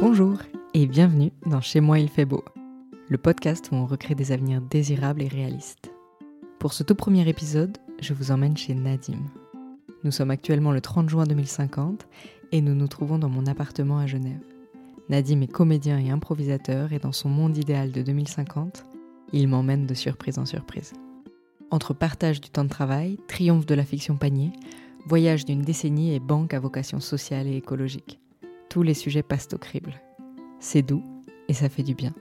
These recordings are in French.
Bonjour et bienvenue dans Chez moi il fait beau, le podcast où on recrée des avenirs désirables et réalistes. Pour ce tout premier épisode, je vous emmène chez Nadim. Nous sommes actuellement le 30 juin 2050 et nous nous trouvons dans mon appartement à Genève. Nadim est comédien et improvisateur et dans son monde idéal de 2050, il m'emmène de surprise en surprise. Entre partage du temps de travail, triomphe de la fiction panier, voyage d'une décennie et banque à vocation sociale et écologique tous les sujets passent au crible. C'est doux et ça fait du bien.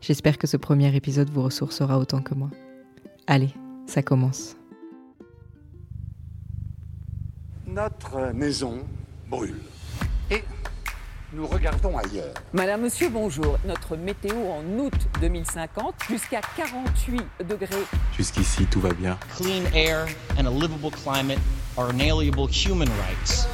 J'espère que ce premier épisode vous ressourcera autant que moi. Allez, ça commence. Notre maison brûle. Et nous regardons ailleurs. Madame, monsieur, bonjour. Notre météo en août 2050, jusqu'à 48 degrés. Jusqu'ici, tout va bien. Clean air and a livable climate are inalienable human rights.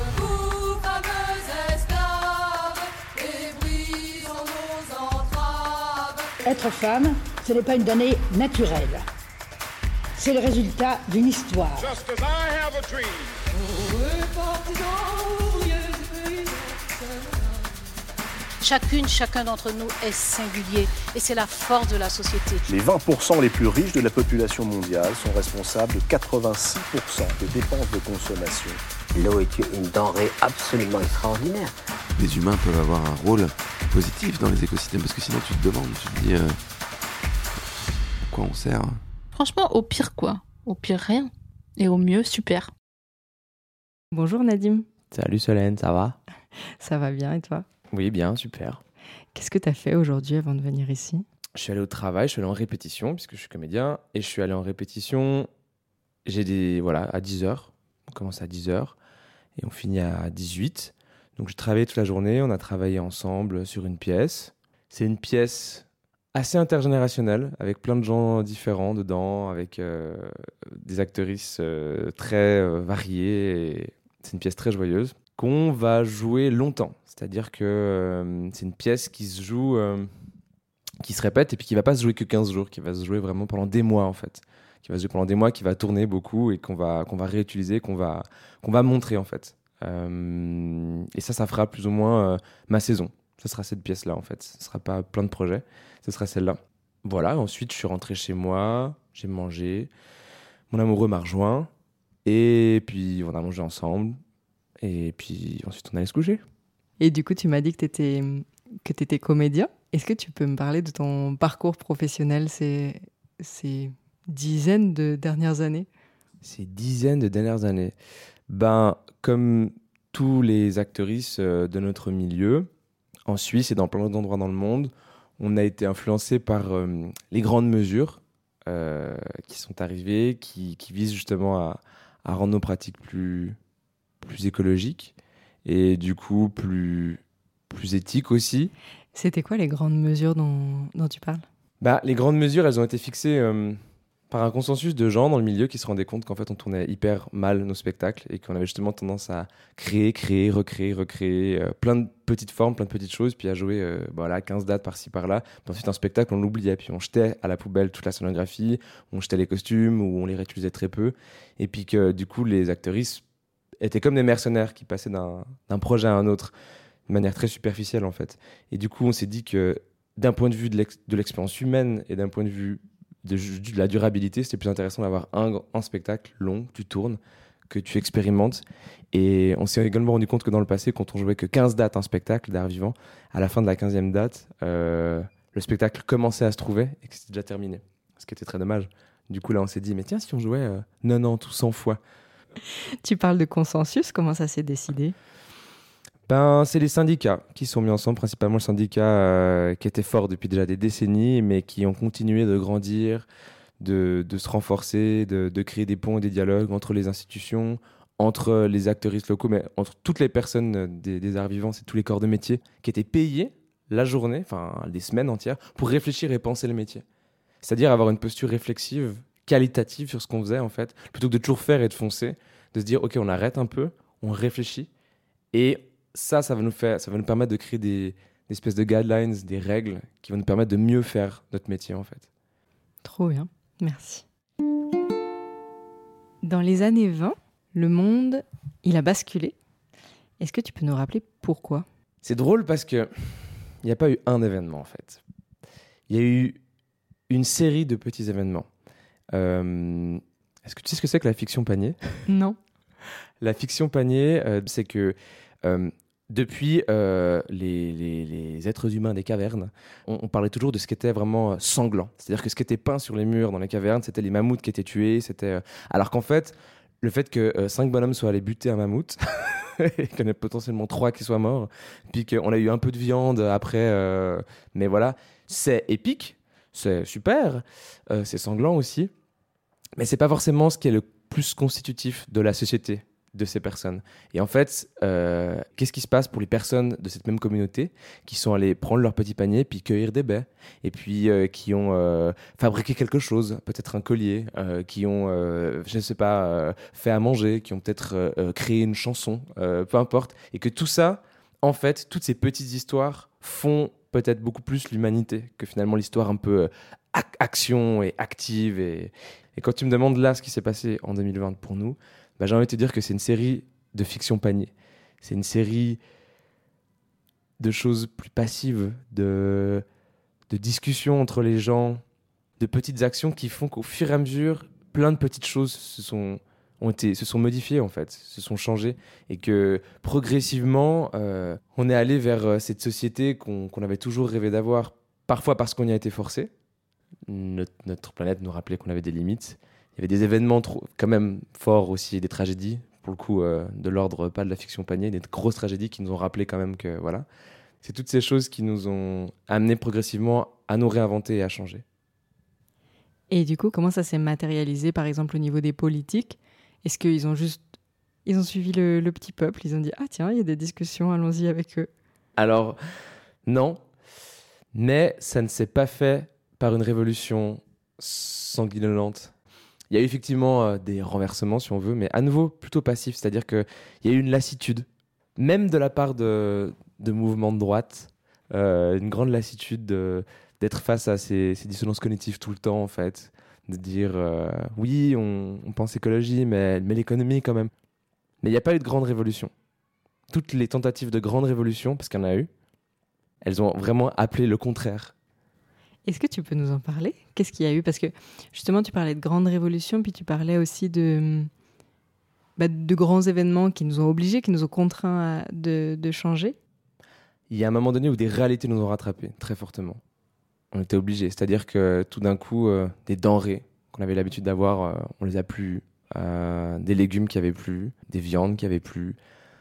Être femme, ce n'est pas une donnée naturelle. C'est le résultat d'une histoire. Chacune, chacun d'entre nous est singulier et c'est la force de la société. Les 20% les plus riches de la population mondiale sont responsables de 86% des dépenses de consommation. L'eau est une denrée absolument extraordinaire. Les humains peuvent avoir un rôle positif dans les écosystèmes parce que sinon tu te demandes, tu te dis euh, à quoi on sert. Franchement, au pire quoi Au pire rien. Et au mieux, super. Bonjour Nadim. Salut Solène, ça va? Ça va bien et toi? Oui, bien, super. Qu'est-ce que tu as fait aujourd'hui avant de venir ici? Je suis allé au travail, je suis allé en répétition puisque je suis comédien et je suis allé en répétition. J'ai des voilà, à 10h. On commence à 10h et on finit à 18. Donc j'ai travaillé toute la journée, on a travaillé ensemble sur une pièce. C'est une pièce assez intergénérationnelle, avec plein de gens différents dedans, avec euh, des actrices euh, très euh, variées. C'est une pièce très joyeuse qu'on va jouer longtemps. C'est-à-dire que c'est une pièce qui se joue, qui se répète et puis qui va pas se jouer que 15 jours, qui va se jouer vraiment pendant des mois en fait. Qui va se jouer pendant des mois, qui va tourner beaucoup et qu'on va, réutiliser, qu'on va montrer en fait. Euh, et ça, ça fera plus ou moins euh, ma saison. Ce sera cette pièce-là, en fait. Ce ne sera pas plein de projets. Ce sera celle-là. Voilà, ensuite, je suis rentré chez moi, j'ai mangé. Mon amoureux m'a rejoint. Et puis, on a mangé ensemble. Et puis, ensuite, on allait se coucher. Et du coup, tu m'as dit que tu étais, que étais comédien. Est-ce que tu peux me parler de ton parcours professionnel ces, ces dizaines de dernières années? Ces dizaines de dernières années ben, Comme tous les actrices euh, de notre milieu, en Suisse et dans plein d'endroits dans le monde, on a été influencé par euh, les grandes mesures euh, qui sont arrivées, qui, qui visent justement à, à, rendre nos pratiques plus, plus écologiques et du coup plus, plus éthiques aussi. C'était quoi les grandes mesures dont, dont tu parles? Bah, Les grandes mesures, elles ont été fixées par un consensus de gens dans le milieu qui se rendaient compte qu'en fait on tournait hyper mal nos spectacles et qu'on avait justement tendance à créer, créer, recréer, recréer euh, plein de petites formes, plein de petites choses, puis à jouer euh, voilà 15 dates par-ci par-là. Puis ensuite un spectacle on l'oubliait, puis on jetait à la poubelle toute la scénographie, on jetait les costumes ou on les réutilisait très peu, et puis que du coup les actrices étaient comme des mercenaires qui passaient d'un projet à un autre de manière très superficielle en fait. Et du coup on s'est dit que d'un point de vue de l'expérience humaine et d'un point de vue de, la durabilité, c'était plus intéressant d'avoir un, un, spectacle long, tu tournes, que tu expérimentes. Et on s'est également rendu compte que dans le passé, quand on jouait que 15 dates un spectacle d'art vivant, à la fin de la 15e date, euh, le spectacle commençait à se trouver et que c'était déjà terminé. Ce qui était très dommage. Du coup, là, on s'est dit, mais tiens, si on jouait euh, 90 ou 100 fois. Tu parles de consensus, comment ça s'est décidé? Ben, c'est les syndicats qui sont mis ensemble, principalement le syndicat euh, qui était fort depuis déjà des décennies, mais qui ont continué de grandir, de, se renforcer, de, créer des ponts et des dialogues entre les institutions, entre les acteuristes locaux, mais entre toutes les personnes des, des arts vivants, c'est tous les corps de métier qui étaient payés la journée, enfin des semaines entières, pour réfléchir et penser le métier. C'est-à-dire avoir une posture réflexive, qualitative sur ce qu'on faisait en fait, plutôt que de toujours faire et de foncer, de se dire ok on arrête un peu, on réfléchit et ça, ça va nous faire, ça va nous permettre de créer des, des espèces de guidelines, des règles qui vont nous permettre de mieux faire notre métier en fait. Trop bien, merci. Dans les années 20, le monde, il a basculé. Est-ce que tu peux nous rappeler pourquoi? C'est drôle parce que il n'y a pas eu un événement en fait. Il y a eu une série de petits événements. Euh, Est-ce que tu sais ce que c'est que la fiction panier? Non. La fiction panier, euh, c'est que depuis euh, les, êtres humains des cavernes, on, parlait toujours de ce qui était vraiment euh, sanglant. C'est-à-dire que ce qui était peint sur les murs dans les cavernes, c'était les mammouths qui étaient tués. C'était euh, alors qu'en fait, le fait que euh, cinq bonhommes soient allés buter un mammouth et qu'il y en ait potentiellement trois qui soient morts, puis qu'on a eu un peu de viande après, euh, mais voilà, c'est épique, c'est super, euh, c'est sanglant aussi, mais c'est pas forcément ce qui est le plus constitutif de la société de ces personnes. Et en fait, euh, qu'est-ce qui se passe pour les personnes de cette même communauté qui sont allées prendre leur petit panier puis cueillir des baies et puis euh, qui ont euh, fabriqué quelque chose, peut-être un collier, qui ont, je ne sais pas, fait à manger, qui ont peut-être créé une chanson, peu importe, et que tout ça, en fait, toutes ces petites histoires font peut-être beaucoup plus l'humanité que finalement l'histoire un peu ac- action et active. Et, et quand tu me demandes là ce qui s'est passé en 2020 pour nous, bah, j'ai envie de te dire que c'est une série de fiction panier. C'est une série de choses plus passives, de, discussions entre les gens, de petites actions qui font qu'au fur et à mesure, plein de petites choses se sont, ont été, se sont modifiées en fait, se sont changées et que progressivement, euh, on est allé vers euh, cette société qu'on avait toujours rêvé d'avoir, parfois parce qu'on y a été forcé. Notre planète nous rappelait qu'on avait des limites. Il y avait des événements trop, quand même forts aussi, des tragédies, pour le coup, euh, de l'ordre pas de la fiction panier, des grosses tragédies qui nous ont rappelé quand même que voilà. C'est toutes ces choses qui nous ont amené progressivement à nous réinventer et à changer. Et du coup, comment ça s'est matérialisé, par exemple, au niveau des politiques? Est-ce qu'ils ont juste. Ils ont suivi le, le petit peuple, ils ont dit Ah, tiens, il y a des discussions, allons-y avec eux. Alors, non, mais ça ne s'est pas fait par une révolution sanguinolente. Il y a eu effectivement euh, des renversements, si on veut, mais à nouveau plutôt passif, c'est-à-dire qu'il y a eu une lassitude, même de la part de, mouvements de droite, euh, une grande lassitude de- d'être face à ces, ces dissonances cognitives tout le temps, en fait, de dire euh, oui, on, on pense écologie, mais, mais l'économie quand même. Mais il n'y a pas eu de grande révolution. Toutes les tentatives de grande révolution, parce qu'il y en a eu, elles ont vraiment appelé le contraire. Est-ce que tu peux nous en parler? Qu'est-ce qu'il y a eu? Parce que justement, tu parlais de grandes révolutions, puis tu parlais aussi de, bah, de grands événements qui nous ont obligés, qui nous ont contraints à- de, de changer. Il y a un moment donné où des réalités nous ont rattrapés très fortement. On était obligés. C'est-à-dire que tout d'un coup, euh, des denrées qu'on avait l'habitude d'avoir, euh, on les a plus. Euh, des légumes qui avaient plus, des viandes qui avaient plus.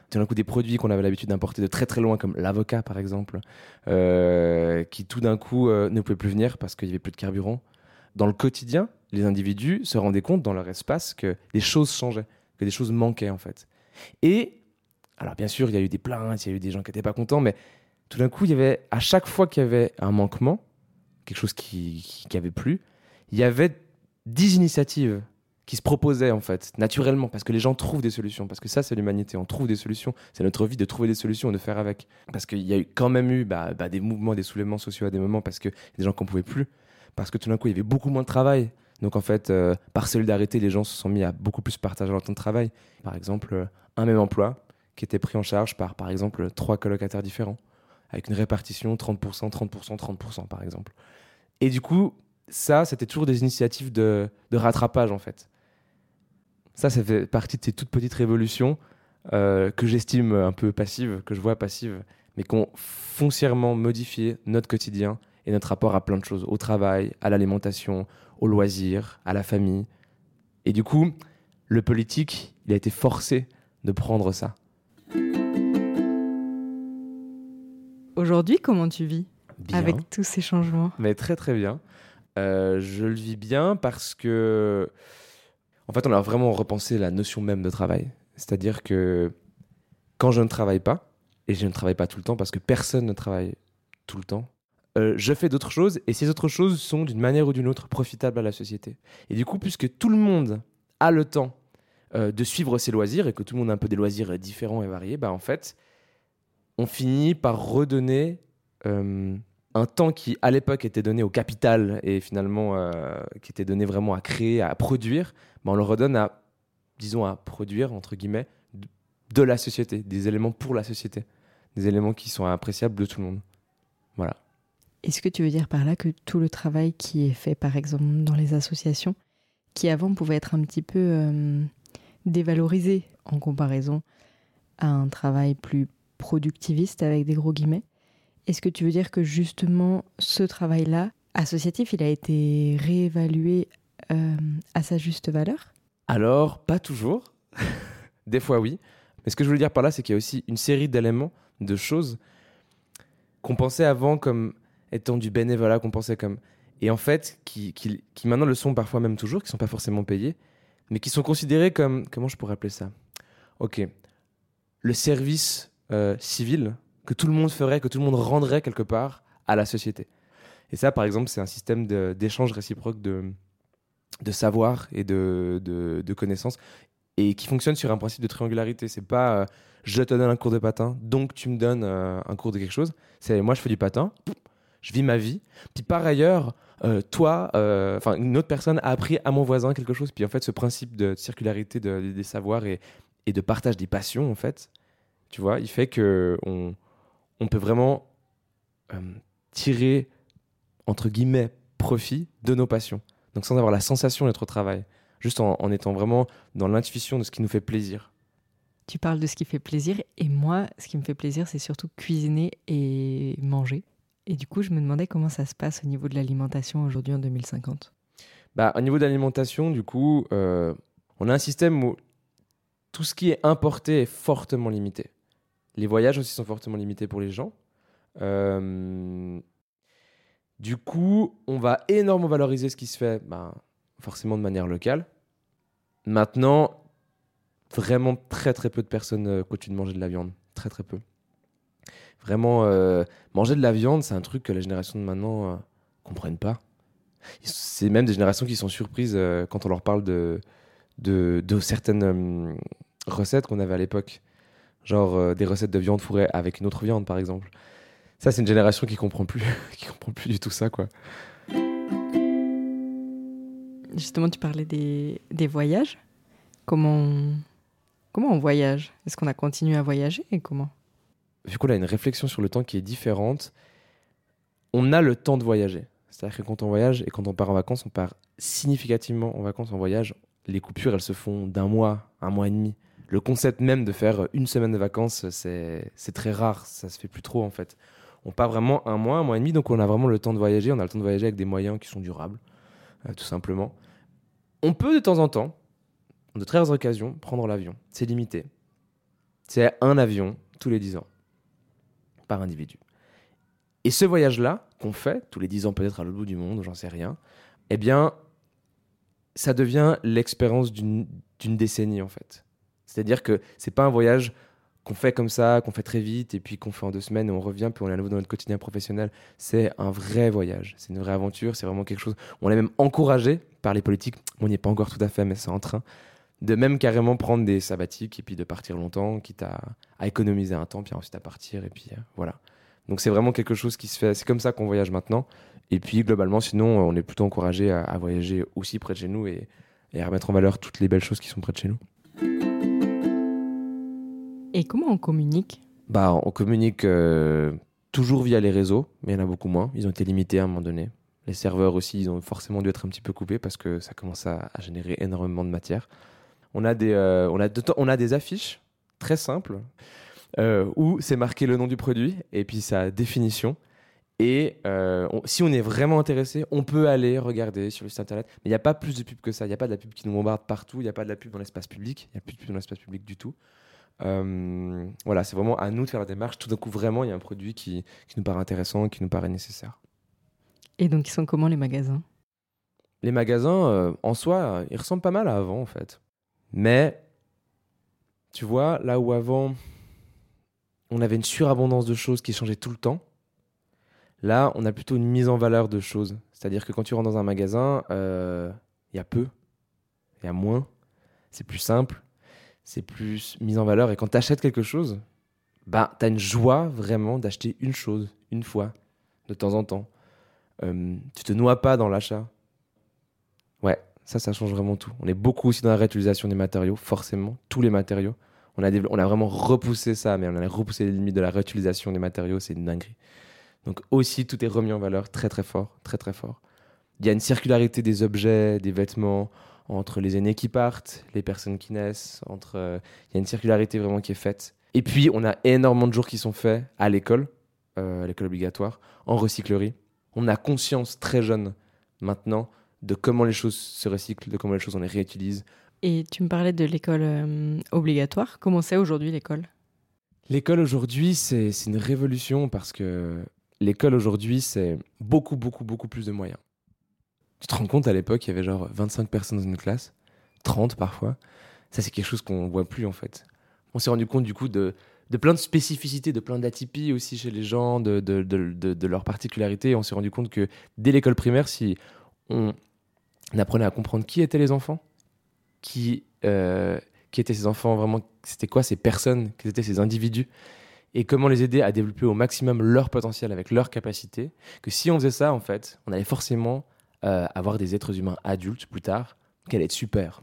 Tout d'un coup, des produits qu'on avait l'habitude d'importer de très très loin, comme l'avocat par exemple, euh, qui tout d'un coup euh, ne pouvaient plus venir parce qu'il n'y avait plus de carburant. Dans le quotidien, les individus se rendaient compte dans leur espace que des choses changeaient, que des choses manquaient en fait. Et, alors bien sûr, il y a eu des plaintes, il y a eu des gens qui n'étaient pas contents, mais tout d'un coup, il y avait, à chaque fois qu'il y avait un manquement, quelque chose qui, qui, qui avait plus, il y avait 10 initiatives qui se proposaient en fait, naturellement, parce que les gens trouvent des solutions, parce que ça c'est l'humanité, on trouve des solutions, c'est notre vie de trouver des solutions et de faire avec. Parce qu'il y a eu quand même eu bah, bah, des mouvements, des soulèvements sociaux à des moments, parce a des gens qu'on pouvait plus, parce que tout d'un coup il y avait beaucoup moins de travail. Donc en fait, euh, par solidarité, les gens se sont mis à beaucoup plus partager leur temps de travail. Par exemple, euh, un même emploi qui était pris en charge par, par exemple, trois colocataires différents, avec une répartition 30%, 30%, 30%, par exemple. Et du coup, ça, c'était toujours des initiatives de, de rattrapage, en fait. Ça, ça fait partie de ces toutes petites révolutions euh, que j'estime un peu passives, que je vois passives, mais qui ont foncièrement modifié notre quotidien et notre rapport à plein de choses, au travail, à l'alimentation, aux loisirs, à la famille. Et du coup, le politique, il a été forcé de prendre ça. Aujourd'hui, comment tu vis Bien. avec tous ces changements? Mais très très bien. Euh, je le vis bien parce que, en fait, on a vraiment repensé la notion même de travail. C'est-à-dire que quand je ne travaille pas, et je ne travaille pas tout le temps parce que personne ne travaille tout le temps, euh, je fais d'autres choses et ces autres choses sont d'une manière ou d'une autre profitables à la société. Et du coup, puisque tout le monde a le temps euh, de suivre ses loisirs et que tout le monde a un peu des loisirs différents et variés, bah, en fait, on finit par redonner euh, un temps qui, à l'époque, était donné au capital et finalement euh, qui était donné vraiment à créer, à produire, bah, on le redonne à, disons, à produire, entre guillemets, de- la société, des éléments pour la société, des éléments qui sont appréciables de tout le monde. Voilà. Est-ce que tu veux dire par là que tout le travail qui est fait, par exemple, dans les associations, qui avant pouvait être un petit peu euh, dévalorisé en comparaison à un travail plus productiviste avec des gros guillemets, est-ce que tu veux dire que justement ce travail-là, associatif, il a été réévalué euh, à sa juste valeur? Alors, pas toujours. des fois, oui. Mais ce que je voulais dire par là, c'est qu'il y a aussi une série d'éléments, de choses qu'on pensait avant comme étant du bénévolat, qu'on pensait comme. Et en fait, qui, qui, qui, maintenant le sont parfois même toujours, qui sont pas forcément payés, mais qui sont considérés comme. Comment je pourrais appeler ça? Ok. Le service euh, civil que tout le monde ferait, que tout le monde rendrait quelque part à la société. Et ça, par exemple, c'est un système d'échange réciproque de, de savoir et de, de, connaissances et qui fonctionne sur un principe de triangularité. C'est pas euh, je te donne un cours de patin, donc tu me donnes euh, un cours de quelque chose. C'est moi, je fais du patin, je vis ma vie. Puis par ailleurs, euh, toi, enfin une autre personne a appris à mon voisin quelque chose. Puis en fait, ce principe de circularité des savoirs et, de partage des passions, en fait, tu vois, il fait que on, on peut vraiment tirer entre guillemets, profit de nos passions. Donc sans avoir la sensation d'être au travail, juste en, étant vraiment dans l'intuition de ce qui nous fait plaisir. Tu parles de ce qui fait plaisir, et moi, ce qui me fait plaisir, c'est surtout cuisiner et manger. Et du coup, je me demandais comment ça se passe au niveau de l'alimentation aujourd'hui en 2050. Bah, au niveau de l'alimentation, du coup, euh, on a un système où tout ce qui est importé est fortement limité. Les voyages aussi sont fortement limités pour les gens. Euh, du coup, on va énormément valoriser ce qui se fait, ben, forcément de manière locale. Maintenant, vraiment très très peu de personnes euh, continuent de manger de la viande. Très très peu. Vraiment, euh, manger de la viande, c'est un truc que la génération de maintenant ne comprennent pas. C'est même des générations qui sont surprises quand on leur parle de, de certaines recettes qu'on avait à l'époque. Genre des recettes de viande fourrée avec une autre viande, par exemple. Ça, c'est une génération qui comprend plus, qui comprend plus du tout ça, quoi. Justement, tu parlais des, des voyages. Comment on, comment on voyage? Est-ce qu'on a continué à voyager et comment? Vu qu'on a une réflexion sur le temps qui est différente, on a le temps de voyager. C'est-à-dire que quand on voyage et quand on part en vacances, on part significativement en vacances, en voyage. Les coupures, elles se font d'un mois, un mois et demi. Le concept même de faire une semaine de vacances, c'est très rare. Ça se fait plus trop en fait on part vraiment un mois, un mois et demi, donc on a vraiment le temps de voyager. On a le temps de voyager avec des moyens qui sont durables, euh, tout simplement. On peut de temps en temps, de très rares occasions, prendre l'avion. C'est limité. C'est un avion tous les 10 ans, par individu. Et ce voyage-là, qu'on fait, tous les 10 ans peut-être à l'autre bout du monde, j'en sais rien, eh bien, ça devient l'expérience d'une décennie, en fait. C'est-à-dire que c'est pas un voyage qu'on fait comme ça, qu'on fait très vite, et puis qu'on fait en deux semaines, et on revient, puis on est à nouveau dans notre quotidien professionnel. C'est un vrai voyage, c'est une vraie aventure, c'est vraiment quelque chose. On est même encouragé par les politiques, on n'y est pas encore tout à fait, mais c'est en train, de même carrément prendre des sabbatiques, et puis de partir longtemps, quitte à, économiser un temps, puis ensuite à partir, et puis euh, voilà. Donc c'est vraiment quelque chose qui se fait, c'est comme ça qu'on voyage maintenant. Et puis globalement, sinon, on est plutôt encouragé à, voyager aussi près de chez nous et, et à remettre en valeur toutes les belles choses qui sont près de chez nous. Et comment on communique? Bah, On communique euh, toujours via les réseaux, mais il y en a beaucoup moins. Ils ont été limités à un moment donné. Les serveurs aussi, ils ont forcément dû être un petit peu coupés parce que ça commence à, générer énormément de matière. On a des, euh, on a on a des affiches très simples euh, où c'est marqué le nom du produit et puis sa définition. Et si on est vraiment intéressé, on peut aller regarder sur le site internet. Mais il n'y a pas plus de pub que ça. Il n'y a pas de la pub qui nous bombarde partout. Il n'y a pas de la pub dans l'espace public. Il n'y a plus de pub dans l'espace public du tout. Euh, voilà, c'est vraiment à nous de faire la démarche. Tout d'un coup, vraiment, il y a un produit qui, qui nous paraît intéressant, qui nous paraît nécessaire. Et donc, ils sont comment les magasins? Les magasins, euh, en soi, ils ressemblent pas mal à avant, en fait. Mais, tu vois, là où avant, on avait une surabondance de choses qui changeaient tout le temps, là, on a plutôt une mise en valeur de choses. C'est-à-dire que quand tu rentres dans un magasin, euh, il y a peu, il y a moins, c'est plus simple, c'est plus mis en valeur. Et quand tu achètes quelque chose, bah, tu as une joie vraiment d'acheter une chose, une fois, de temps en temps. Euh, tu te noies pas dans l'achat. Ouais, ça, ça change vraiment tout. On est beaucoup aussi dans la réutilisation des matériaux, forcément, tous les matériaux. On a, on a vraiment repoussé ça, mais on a repoussé les limites de la réutilisation des matériaux, c'est une dinguerie. Donc aussi, tout est remis en valeur très très fort, très très fort. Il y a une circularité des objets, des vêtements, entre les aînés qui partent, les personnes qui naissent, entre... euh, il y a une circularité vraiment qui est faite. Et puis, on a énormément de jours qui sont faits à l'école, euh, à l'école obligatoire, en recyclerie. On a conscience très jeune maintenant de comment les choses se recyclent, de comment les choses on les réutilise. Et tu me parlais de l'école euh, obligatoire. Comment c'est aujourd'hui l'école? L'école aujourd'hui, c'est c'est une révolution parce que l'école aujourd'hui, c'est beaucoup, beaucoup, beaucoup plus de moyens. Tu te rends compte, à l'époque, il y avait genre 25 personnes dans une classe, 30 parfois. Ça, c'est quelque chose qu'on voit plus en fait. On s'est rendu compte du coup de, de plein de spécificités, de plein d'atypies aussi chez les gens, de, de, de, de, leurs particularités. On s'est rendu compte que dès l'école primaire, si on apprenait à comprendre qui étaient les enfants, qui, euh, qui étaient ces enfants vraiment, c'était quoi ces personnes, quels étaient ces individus, et comment les aider à développer au maximum leur potentiel avec leurs capacités, que si on faisait ça, en fait, on allait forcément euh, avoir des êtres humains adultes plus tard, allaient être super.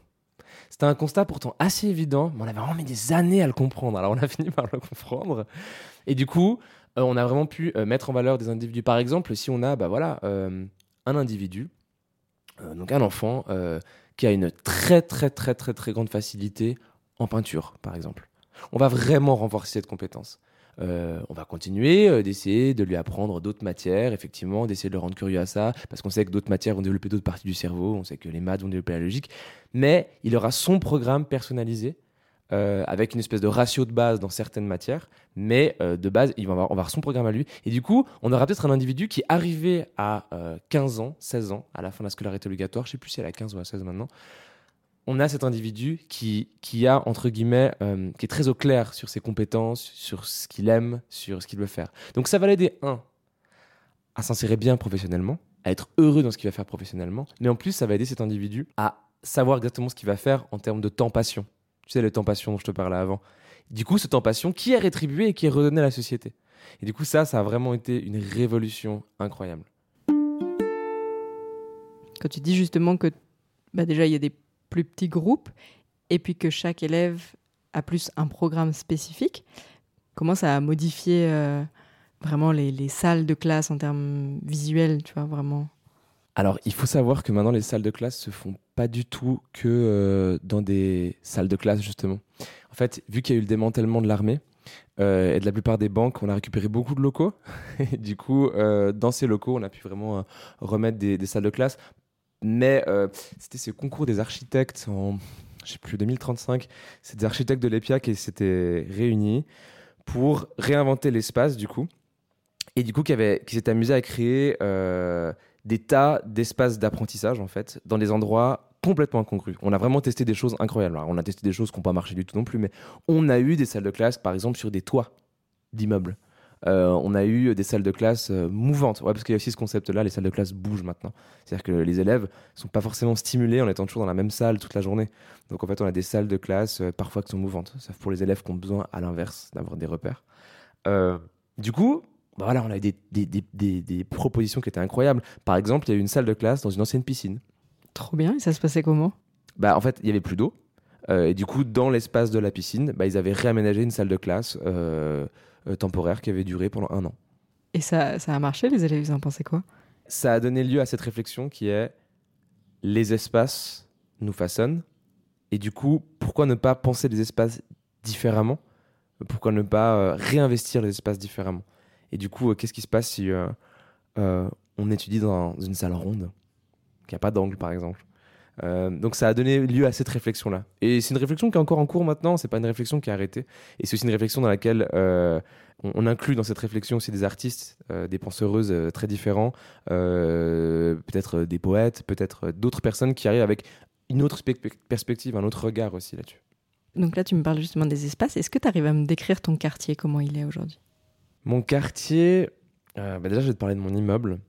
C'était un constat pourtant assez évident, mais on avait vraiment mis des années à le comprendre. Alors on a fini par le comprendre. Et du coup, euh, on a vraiment pu euh, mettre en valeur des individus. Par exemple, si on a bah, voilà, un individu, donc un enfant, qui a une très très très très très grande facilité en peinture, par exemple. On va vraiment renforcer cette compétence. Euh, on va continuer euh, d'essayer de lui apprendre d'autres matières, effectivement, d'essayer de le rendre curieux à ça, parce qu'on sait que d'autres matières vont développer d'autres parties du cerveau, on sait que les maths vont développer la logique, mais il aura son programme personnalisé, euh, avec une espèce de ratio de base dans certaines matières, mais de base, il va avoir, on va avoir son programme à lui, et du coup, on aura peut-être un individu qui, arrivé à euh, 15 ans, 16 ans, à la fin de la scolarité obligatoire, je sais plus si elle a 15 ou à 16 maintenant, on a cet individu qui, qui a, entre guillemets, euh, qui est très au clair sur ses compétences, sur ce qu'il aime, sur ce qu'il veut faire. Donc ça va l'aider, un, à s'insérer bien professionnellement, à être heureux dans ce qu'il va faire professionnellement, mais en plus, ça va aider cet individu à savoir exactement ce qu'il va faire en termes de temps-passion. Tu sais, le temps-passion dont je te parlais avant. Du coup, ce temps-passion qui est rétribué et qui est redonné à la société. Et du coup, ça, ça a vraiment été une révolution incroyable. Quand tu dis justement que bah déjà il y a des plus petits groupes et puis que chaque élève a plus un programme spécifique, comment ça a modifié euh, vraiment les, les salles de classe en termes visuels, tu vois, vraiment Alors, il faut savoir que maintenant, les salles de classe se font pas du tout que euh, dans des salles de classe, justement. En fait, vu qu'il y a eu le démantèlement de l'armée euh, et de la plupart des banques, on a récupéré beaucoup de locaux. Du coup, dans ces locaux, on a pu vraiment remettre des salles de classe. Mais euh, c'était ce concours des architectes en, je sais plus, 2035. C'est des architectes de l'EPIA qui s'étaient réunis pour réinventer l'espace, du coup. Et du coup, qui, avait- qui s'est amusé à créer euh, des tas d'espaces d'apprentissage, en fait, dans des endroits complètement incongrus. On a vraiment testé des choses incroyables. Alors, on a testé des choses qui n'ont pas marché du tout non plus, mais on a eu des salles de classe, par exemple, sur des toits d'immeubles. Euh, on a eu des salles de classe euh, mouvantes. Ouais, parce qu'il y a aussi ce concept-là, les salles de classe bougent maintenant. C'est-à-dire que les élèves ne sont pas forcément stimulés en étant toujours dans la même salle toute la journée. Donc en fait, on a des salles de classe euh, parfois qui sont mouvantes. Sauf pour les élèves qui ont besoin, à l'inverse, d'avoir des repères. Du coup, bah voilà, on a eu des, des, des, des- des propositions qui étaient incroyables. Par exemple, il y a eu une salle de classe dans une ancienne piscine. trop bien. Et ça se passait comment? Bah, en fait, il y avait plus d'eau. Et du coup, dans l'espace de la piscine, bah, ils avaient réaménagé une salle de classe temporaire qui avait duré pendant un an. Et ça, ça a marché, les élèves, ils en pensaient quoi? Ça a donné lieu à cette réflexion qui est les espaces nous façonnent. Et du coup, pourquoi ne pas penser les espaces différemment? Pourquoi ne pas euh, réinvestir les espaces différemment? Et du coup, euh, qu'est-ce qui se passe si euh, euh, on étudie dans une salle ronde, qui n'a pas d'angle par exemple Euh, donc ça a donné lieu à cette réflexion-là. Et c'est une réflexion qui est encore en cours maintenant, c'est pas une réflexion qui est arrêtée. Et c'est aussi une réflexion dans laquelle euh, on, on inclut dans cette réflexion aussi des artistes, euh, des penseuses très différents, peut-être des poètes, peut-être d'autres personnes qui arrivent avec une autre spe- perspective, un autre regard aussi là-dessus. Donc là, tu me parles justement des espaces. Est-ce que tu arrives à me décrire ton quartier, comment il est aujourd'hui? Mon quartier, bah déjà je vais te parler de mon immeuble.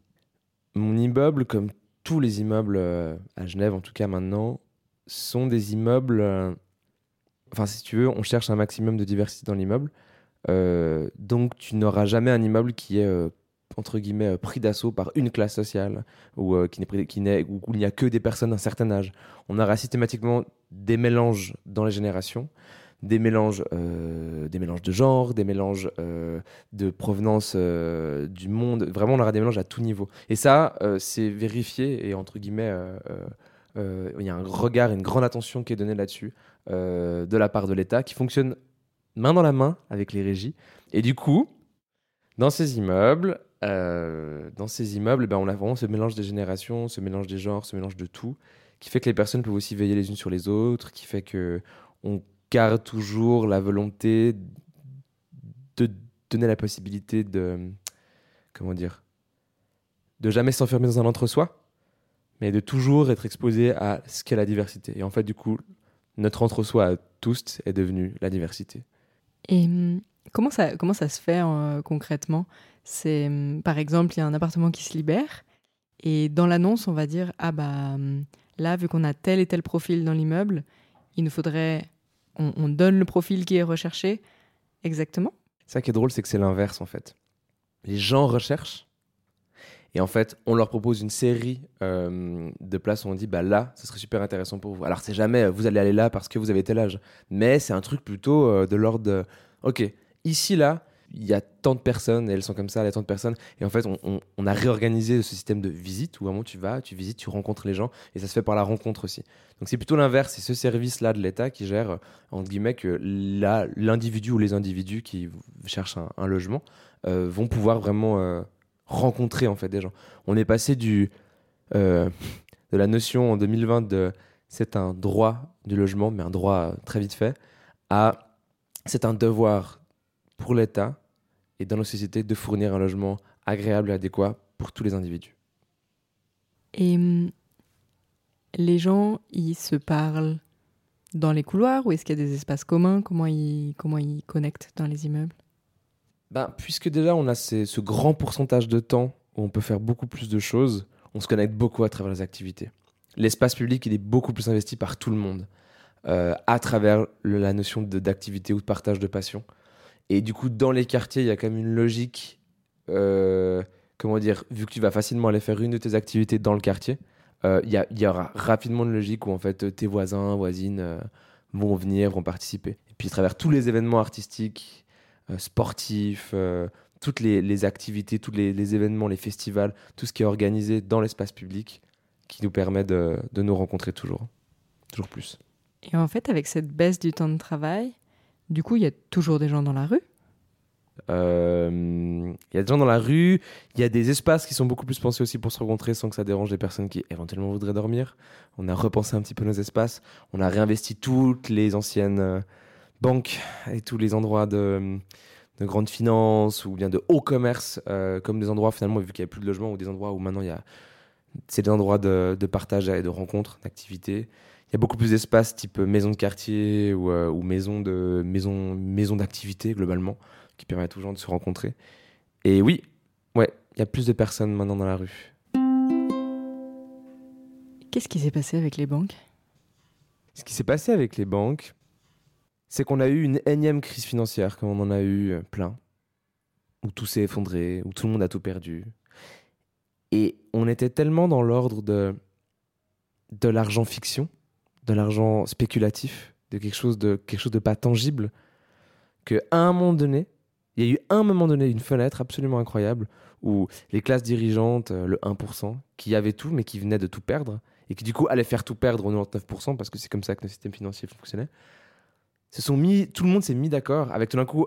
Mon immeuble, comme tous les immeubles euh, à Genève en tout cas maintenant, sont des immeubles... euh, Enfin si tu veux, on cherche un maximum de diversité dans l'immeuble. Euh, donc tu n'auras jamais un immeuble qui est, entre guillemets, pris d'assaut par une classe sociale, ou qui n'est qui où il n'y a que des personnes d'un certain âge. On aura systématiquement des mélanges dans les générations. Des mélanges, euh, des mélanges de genre, des mélanges euh, de provenance euh, du monde. Vraiment, on aura des mélanges à tout niveau. Et ça, c'est vérifié et entre guillemets, il y a un regard, une grande attention qui est donnée là-dessus de la part de l'État, qui fonctionne main dans la main avec les régies. Et du coup, dans ces immeubles, dans ces immeubles, ben, on a vraiment ce mélange des générations, ce mélange des genres, ce mélange de tout, qui fait que les personnes peuvent aussi veiller les unes sur les autres, qui fait que on garde toujours la volonté de donner la possibilité de comment dire de jamais s'enfermer dans un entre-soi, mais de toujours être exposé à ce qu'est la diversité. Et en fait, du coup, notre entre-soi à tous est devenu la diversité. Et hum, comment ça, comment ça se fait euh, concrètement? C'est hum, par exemple, il y a un appartement qui se libère et dans l'annonce, on va dire ah bah hum, là, vu qu'on a tel et tel profil dans l'immeuble, il nous faudrait, on, on donne le profil qui est recherché exactement. Ça qui est drôle, c'est que c'est l'inverse en fait. Les gens recherchent et en fait, on leur propose une série euh, de places où on dit bah là, ce serait super intéressant pour vous. Alors c'est jamais euh, vous allez aller là parce que vous avez tel âge, mais c'est un truc plutôt euh, de l'ordre ok ici là il y a tant de personnes et elles sont comme ça, il y a tant de personnes et en fait on, a réorganisé ce système de visite où vraiment tu vas, tu visites, tu rencontres les gens et ça se fait par la rencontre aussi. Donc c'est plutôt l'inverse, c'est ce service là de l'État qui gère euh, entre guillemets que l'individu ou les individus qui cherchent un, logement euh, vont pouvoir vraiment euh, rencontrer en fait des gens. On est passé du de la notion en 2020 de c'est un droit du logement, mais un droit très vite fait, à c'est un devoir pour l'État et dans nos sociétés de fournir un logement agréable et adéquat pour tous les individus. Et hum, les gens, ils se parlent dans les couloirs ou est-ce qu'il y a des espaces communs? Comment ils, comment ils connectent dans les immeubles? Ben, puisque déjà on a ces- ce grand pourcentage de temps où on peut faire beaucoup plus de choses, on se connecte beaucoup à travers les activités. L'espace public, il est beaucoup plus investi par tout le monde, euh, à travers le- la notion d'activité ou de partage de passion. Et du coup, dans les quartiers, il y a quand même une logique, euh, comment dire, vu que tu vas facilement aller faire une de tes activités dans le quartier, euh, il y, y aura rapidement une logique où en fait tes voisins, voisines euh, vont venir, vont participer. Et puis à travers tous les événements artistiques, euh, sportifs, toutes les, activités, tous les, événements, les festivals, tout ce qui est organisé dans l'espace public qui nous permet de nous rencontrer toujours, toujours plus. Et en fait, avec cette baisse du temps de travail, du coup, il y a toujours des gens dans la rue? Euh, Il y a des gens dans la rue, il y a des espaces qui sont beaucoup plus pensés aussi pour se rencontrer sans que ça dérange les personnes qui éventuellement voudraient dormir. On a repensé un petit peu nos espaces, on a réinvesti toutes les anciennes euh, banques et tous les endroits de, de grande finance ou bien de haut commerce euh, comme des endroits finalement, vu qu'il n'y avait plus de logement, ou des endroits où maintenant il y a. C'est des endroits de, de partage et de rencontres, d'activités. Il y a beaucoup plus d'espaces type maison de quartier ou, euh, ou maison de maison, maison d'activité globalement qui permettent aux gens de se rencontrer. Et oui, ouais, il y a plus de personnes maintenant dans la rue. Qu'est-ce qui s'est passé avec les banques? Ce qui s'est passé avec les banques, c'est qu'on a eu une énième crise financière, comme on en a eu plein, où tout s'est effondré, où tout le monde a tout perdu. Et on était tellement dans l'ordre de, de l'argent fiction, de l'argent spéculatif, de quelque chose de, quelque chose de pas tangible, qu'à un moment donné, il y a eu un moment donné une fenêtre absolument incroyable où les classes dirigeantes, euh, le 1%, qui avaient tout mais qui venaient de tout perdre, et qui du coup allaient faire tout perdre au 99% parce que c'est comme ça que le système financier fonctionnait, se sont mis, tout le monde s'est mis d'accord avec tout d'un coup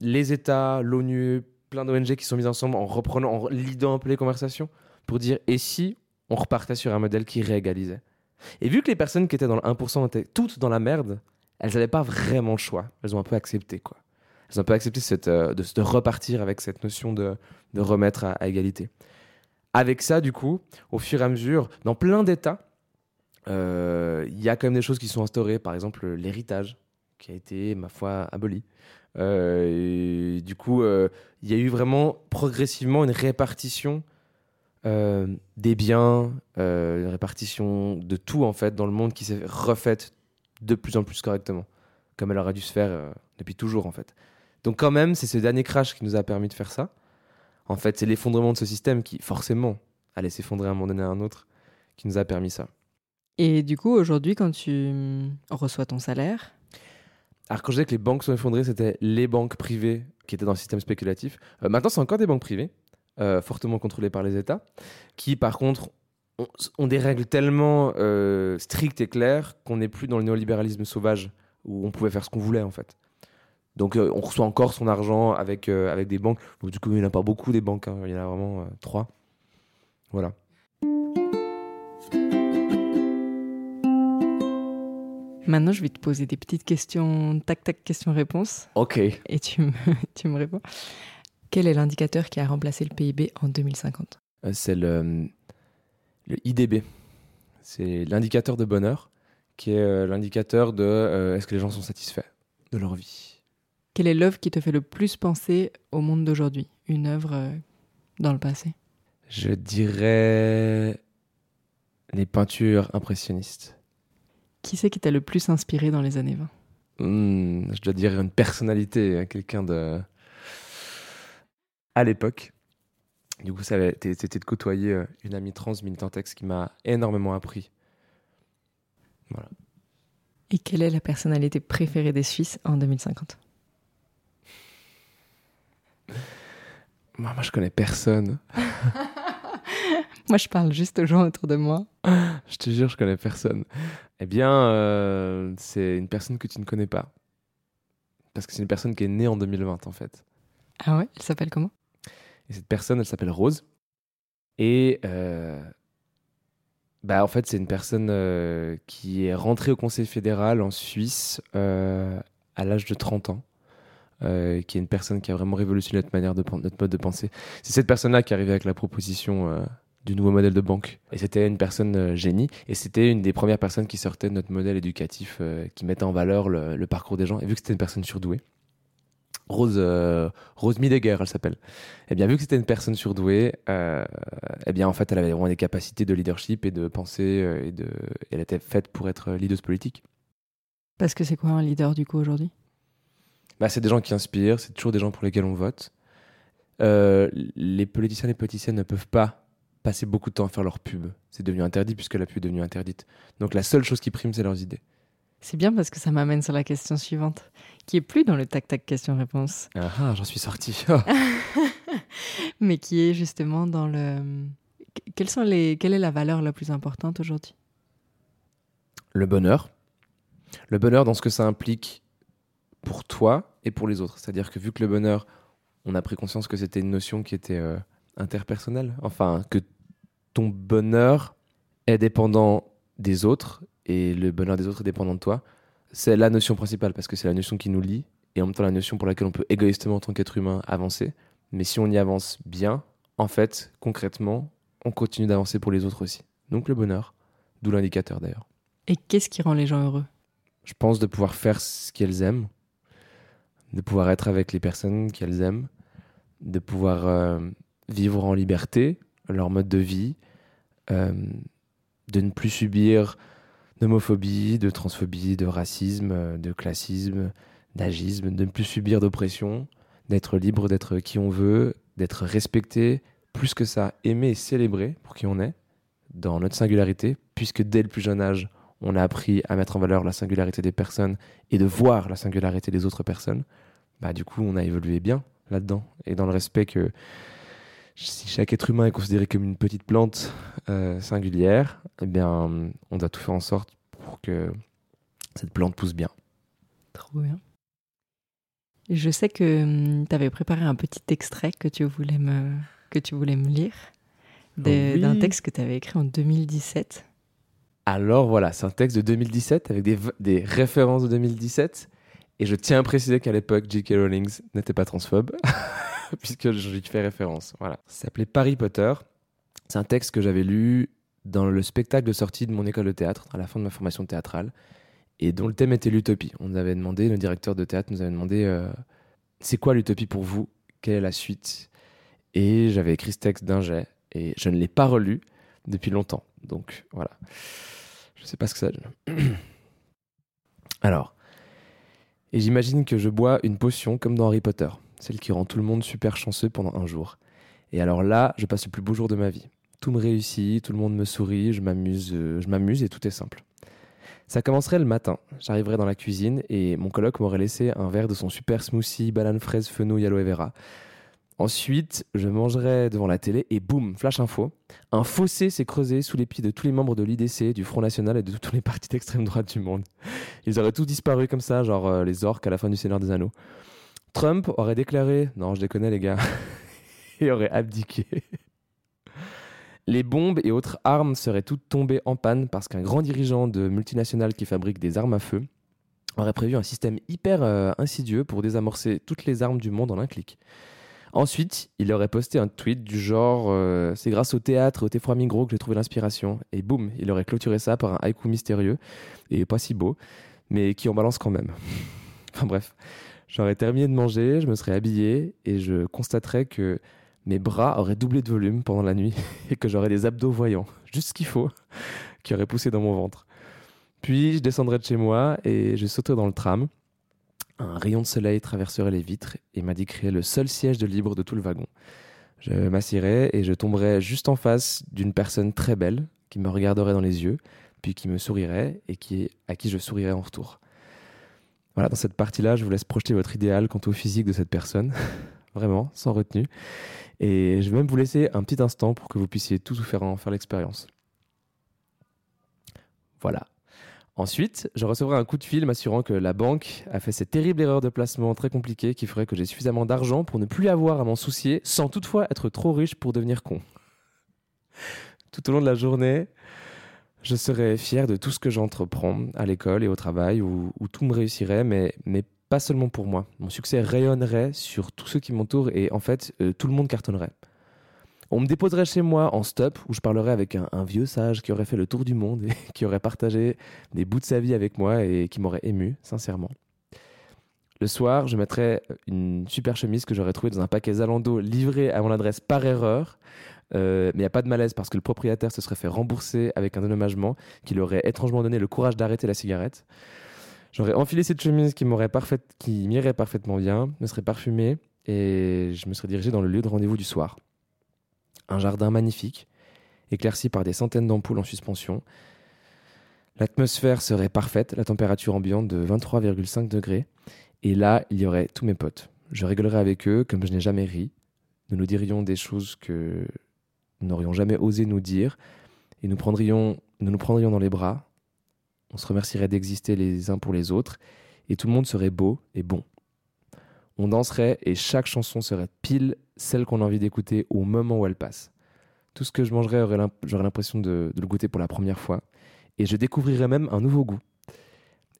les États, l'ONU, plein d'ONG qui sont mis ensemble en reprenant, en lidant un peu les conversations pour dire et si on repartait sur un modèle qui réégalisait? Et vu que les personnes qui étaient dans le 1% étaient toutes dans la merde, elles n'avaient pas vraiment le choix. Elles ont un peu accepté quoi. Elles ont un peu accepté euh, de, repartir avec cette notion de, remettre à, égalité. Avec ça, du coup, au fur et à mesure, dans plein d'États, euh, il y a quand même des choses qui sont instaurées, par exemple l'héritage, qui a été, ma foi, aboli. Euh, et du coup, il y a eu vraiment progressivement une répartition euh, des biens, euh, une répartition de tout en fait dans le monde qui s'est refaite de plus en plus correctement, comme elle aurait dû se faire euh, depuis toujours en fait. Donc quand même, c'est ce dernier crash qui nous a permis de faire ça. En fait, c'est l'effondrement de ce système qui, forcément, allait s'effondrer à un moment donné à un autre, qui nous a permis ça. Et du coup, aujourd'hui, quand tu hum, reçois ton salaire, Alors, quand je disais que les banques sont effondrées, c'était les banques privées qui étaient dans le système spéculatif. Euh, maintenant, c'est encore des banques privées, fortement contrôlées par les États, qui, par contre, ont, ont des règles tellement euh, strictes et claires qu'on n'est plus dans le néolibéralisme sauvage où on pouvait faire ce qu'on voulait, en fait. Donc, euh, on reçoit encore son argent avec, euh, avec des banques. Du coup, il n'y en a pas beaucoup des banques, hein. il y en a vraiment euh, trois. Voilà. Maintenant, je vais te poser des petites questions, tac tac, questions-réponses. Ok. Et tu me, tu me réponds. Quel est l'indicateur qui a remplacé le PIB en 2050 Euh, c'est le, le IDB. C'est l'indicateur de bonheur, qui est euh, l'indicateur de euh, est-ce que les gens sont satisfaits de leur vie? Quelle est l'œuvre qui te fait le plus penser au monde d'aujourd'hui? Une œuvre euh, dans le passé? Je dirais les peintures impressionnistes. Qui c'est qui t'a le plus inspiré dans les années 20 Hmm, je dois dire une personnalité, hein, quelqu'un de. À l'époque. Du coup, ça avait- c'était de côtoyer euh, une amie trans militantex qui m'a énormément appris. Voilà. Et quelle est la personnalité préférée des Suisses en 2050 Moi, moi, je connais personne. Moi, je parle juste aux gens autour de moi. Je te jure, je connais personne. Eh bien, euh, c'est une personne que tu ne connais pas. Parce que c'est une personne qui est née en 2020, en fait. Ah ouais? Elle s'appelle comment? Et cette personne, elle s'appelle Rose. Et euh, bah, en fait, c'est une personne euh, qui est rentrée au Conseil fédéral en Suisse euh, à l'âge de 30 ans. qui est une personne qui a vraiment révolutionné notre manière de notre mode de penser. C'est cette personne-là qui est arrivée avec la proposition du nouveau modèle de banque. Et c'était une personne génie. Et c'était une des premières personnes qui sortait de notre modèle éducatif, qui mettait en valeur le, le parcours des gens. Et vu que c'était une personne surdouée, Rose, euh, Rose Midegger, elle s'appelle. Eh bien, vu que c'était une personne surdouée, euh, eh bien, en fait, elle avait vraiment des capacités de leadership et de pensée, euh, et de, elle était faite pour être leaduse politique. Parce que c'est quoi un leader du coup aujourd'hui? Bah, c'est des gens qui inspirent, c'est toujours des gens pour lesquels on vote. Euh, les politiciens et les politiciennes ne peuvent pas passer beaucoup de temps à faire leur pub. C'est devenu interdit puisque la pub est devenue interdite. Donc la seule chose qui prime, c'est leurs idées. C'est bien parce que ça m'amène sur la question suivante, qui est plus dans le tac-tac question-réponse, Ah, ah, j'en suis sorti. mais qui est justement dans le... Quelles sont les... Quelle est la valeur la plus importante aujourd'hui? Le bonheur. Le bonheur dans ce que ça implique pour toi et pour les autres. C'est-à-dire que vu que le bonheur, on a pris conscience que c'était une notion qui était euh, interpersonnelle, enfin que ton bonheur est dépendant des autres et le bonheur des autres est dépendant de toi, c'est la notion principale parce que c'est la notion qui nous lie et en même temps la notion pour laquelle on peut égoïstement en tant qu'être humain avancer. Mais si on y avance bien, en fait, concrètement, on continue d'avancer pour les autres aussi. Donc le bonheur, d'où l'indicateur d'ailleurs. Et qu'est-ce qui rend les gens heureux? Je pense de pouvoir faire ce qu'elles aiment, de pouvoir être avec les personnes qu'elles aiment, de pouvoir euh, vivre en liberté leur mode de vie, euh, de ne plus subir d'homophobie, de transphobie, de racisme, euh, de classisme, d'agisme, de ne plus subir d'oppression, d'être libre d'être qui on veut, d'être respecté, plus que ça, aimer et célébrer pour qui on est, dans notre singularité, puisque dès le plus jeune âge, on a appris à mettre en valeur la singularité des personnes et de voir la singularité des autres personnes, bah du coup on a évolué bien là-dedans. Et dans le respect que si chaque être humain est considéré comme une petite plante euh, singulière, eh bien on doit tout faire en sorte pour que cette plante pousse bien. Trop bien. Je sais que tu avais préparé un petit extrait que tu voulais me, que tu voulais me lire Oui. d'un texte que tu avais écrit en 2017. Alors voilà, c'est un texte de 2017 avec des, des références de 2017. Et je tiens à préciser qu'à l'époque, J.K. Rowling n'était pas transphobe, puisque j'y fais référence. Voilà. Ça s'appelait Harry Potter. C'est un texte que j'avais lu dans le spectacle de sortie de mon école de théâtre, à la fin de ma formation théâtrale, et dont le thème était l'utopie. On nous avait demandé, le directeur de théâtre nous avait demandé euh, c'est quoi l'utopie pour vous? Quelle est la suite? Et j'avais écrit ce texte d'un jet, et je ne l'ai pas relu depuis longtemps. Donc voilà. Je sais pas ce que ça donne. Alors, et j'imagine que je bois une potion comme dans Harry Potter, celle qui rend tout le monde super chanceux pendant un jour. Et alors là, je passe le plus beau jour de ma vie. Tout me réussit, tout le monde me sourit, je m'amuse, euh, je m'amuse et tout est simple. Ça commencerait le matin. J'arriverais dans la cuisine et mon coloc m'aurait laissé un verre de son super smoothie banane fraise fenouil aloe vera. Ensuite, je mangerais devant la télé et boum, flash info. Un fossé s'est creusé sous les pieds de tous les membres de l'IDC, du Front National et de tous les partis d'extrême droite du monde. Ils auraient tous disparu comme ça, genre euh, les orques à la fin du Seigneur des Anneaux. Trump aurait déclaré Non, je déconne les gars. et aurait abdiqué. Les bombes et autres armes seraient toutes tombées en panne parce qu'un grand dirigeant de multinationale qui fabrique des armes à feu aurait prévu un système hyper euh, insidieux pour désamorcer toutes les armes du monde en un clic. Ensuite, il aurait posté un tweet du genre euh, C'est grâce au théâtre et au Tefroy Migros que j'ai trouvé l'inspiration. Et boum, il aurait clôturé ça par un haïku mystérieux et pas si beau, mais qui en balance quand même. enfin bref, j'aurais terminé de manger, je me serais habillé et je constaterais que mes bras auraient doublé de volume pendant la nuit et que j'aurais des abdos voyants, juste ce qu'il faut, qui auraient poussé dans mon ventre. Puis je descendrais de chez moi et je sauterais dans le tram. Un rayon de soleil traverserait les vitres et m'indiquerait le seul siège de libre de tout le wagon. Je m'assierais et je tomberais juste en face d'une personne très belle qui me regarderait dans les yeux, puis qui me sourirait et qui, à qui je sourirais en retour. Voilà, dans cette partie-là, je vous laisse projeter votre idéal quant au physique de cette personne, vraiment, sans retenue. Et je vais même vous laisser un petit instant pour que vous puissiez tout vous faire en faire l'expérience. Voilà. Ensuite, je recevrai un coup de fil m'assurant que la banque a fait cette terrible erreur de placement très compliquée qui ferait que j'ai suffisamment d'argent pour ne plus avoir à m'en soucier sans toutefois être trop riche pour devenir con. Tout au long de la journée, je serai fier de tout ce que j'entreprends à l'école et au travail où, tout me réussirait, mais, mais pas seulement pour moi. Mon succès rayonnerait sur tous ceux qui m'entourent et en fait, euh, tout le monde cartonnerait. On me déposerait chez moi en stop où je parlerais avec un, un, vieux sage qui aurait fait le tour du monde et qui aurait partagé des bouts de sa vie avec moi et qui m'aurait ému, sincèrement. Le soir, je mettrais une super chemise que j'aurais trouvée dans un paquet Zalando livré à mon adresse par erreur. Euh, mais il n'y a pas de malaise parce que le propriétaire se serait fait rembourser avec un dédommagement qui lui aurait étrangement donné le courage d'arrêter la cigarette. J'aurais enfilé cette chemise qui m'irait parfaitement bien, me serait parfumée et je me serais dirigé dans le lieu de rendez-vous du soir un jardin magnifique, éclairci par des centaines d'ampoules en suspension. L'atmosphère serait parfaite, la température ambiante de 23,5 degrés. Et là, il y aurait tous mes potes. Je rigolerais avec eux comme je n'ai jamais ri. Nous nous dirions des choses que nous n'aurions jamais osé nous dire. Et nous, nous prendrions dans les bras. On se remercierait d'exister les uns pour les autres. Et tout le monde serait beau et bon. On danserait et chaque chanson serait pile celle qu'on a envie d'écouter au moment où elle passe. Tout ce que je mangerais, j'aurais l'impression de, de, le goûter pour la première fois. Et je découvrirais même un nouveau goût.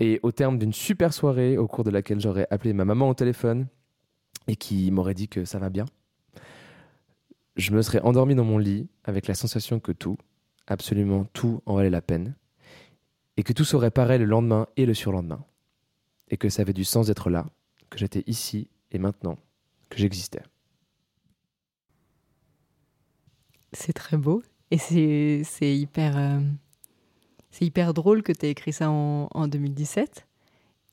Et au terme d'une super soirée au cours de laquelle j'aurais appelé ma maman au téléphone et qui m'aurait dit que ça va bien, je me serais endormi dans mon lit avec la sensation que tout, absolument tout, en valait la peine. Et que tout serait pareil le lendemain et le surlendemain. Et que ça avait du sens d'être là, que j'étais ici et maintenant, que j'existais. C'est très beau et c'est hyper, euh, c'est hyper drôle que tu aies écrit ça en, en 2017.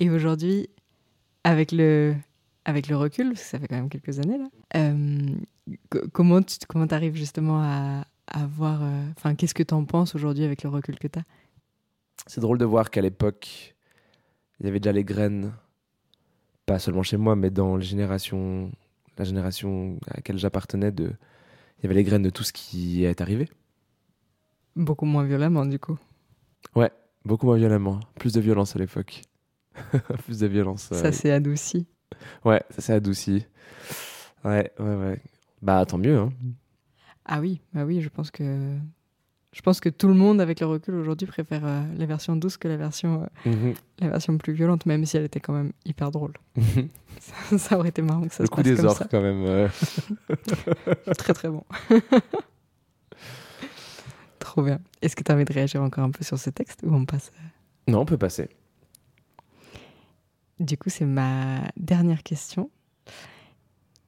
Et aujourd'hui, avec le, avec le recul, parce que ça fait quand même quelques années là, euh, comment tu comment arrives justement à, à voir. Enfin, qu'est-ce que tu en penses aujourd'hui avec le recul que tu as C'est drôle de voir qu'à l'époque, il y avait déjà les graines, pas seulement chez moi, mais dans les générations, la génération à laquelle j'appartenais, de il y avait les graines de tout ce qui est arrivé. Beaucoup moins violemment, du coup. Ouais, beaucoup moins violemment. Plus de violence à l'époque. Plus de violence. Ça s'est adouci. Ouais, ça s'est adouci. Ouais, ouais, ouais. Bah, tant mieux, hein. Ah oui, bah oui, je pense que je pense que tout le monde, avec le recul aujourd'hui, préfère euh, la version douce que la version, euh, Mhm. la version plus violente, même si elle était quand même hyper drôle. ça, ça aurait été marrant que ça Le se coup passe des comme orques, ça. quand même. euh. très très bon. Trop bien. Est-ce que tu as envie de réagir encore un peu sur ce texte ou on passe euh? Non, on peut passer. Du coup, c'est ma dernière question.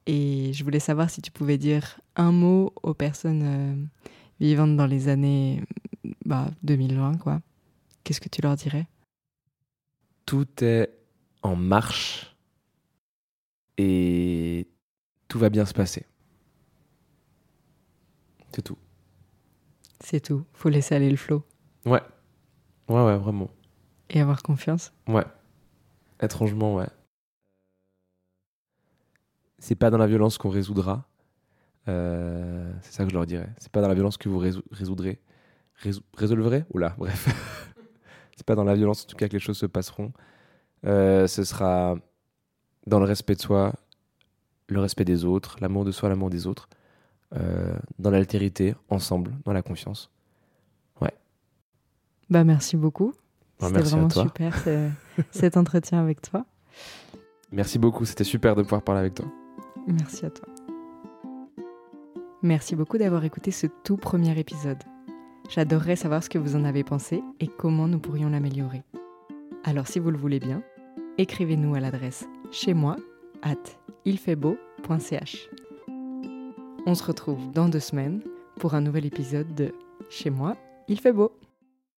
Et je voulais savoir si tu pouvais dire un mot aux personnes euh, vivantes dans les années bah, 2020, quoi. Qu'est-ce que tu leur dirais? Tout est en marche et tout va bien se passer. C'est tout. C'est tout. Faut laisser aller le flot. Ouais. Ouais, ouais, vraiment. Et avoir confiance? Ouais. Étrangement, ouais. C'est pas dans la violence qu'on résoudra. Euh, c'est ça que je leur dirais. C'est pas dans la violence que vous résou- résoudrez. Résou- résolverez? Oula, bref. c'est pas dans la violence, en tout cas, que les choses se passeront. Euh, ce sera dans le respect de soi, le respect des autres, l'amour de soi, l'amour des autres, euh, dans l'altérité, ensemble, dans la confiance. Ouais. Bah merci beaucoup. Bah, C'était vraiment super ce- cet entretien avec toi. Merci beaucoup, c'était super de pouvoir parler avec toi. Merci à toi. Merci beaucoup d'avoir écouté ce tout premier épisode. J'adorerais savoir ce que vous en avez pensé et comment nous pourrions l'améliorer. Alors si vous le voulez bien, écrivez-nous à l'adresse chez moi at ilfaitbeau.ch. On se retrouve dans deux semaines pour un nouvel épisode de Chez moi, il fait beau.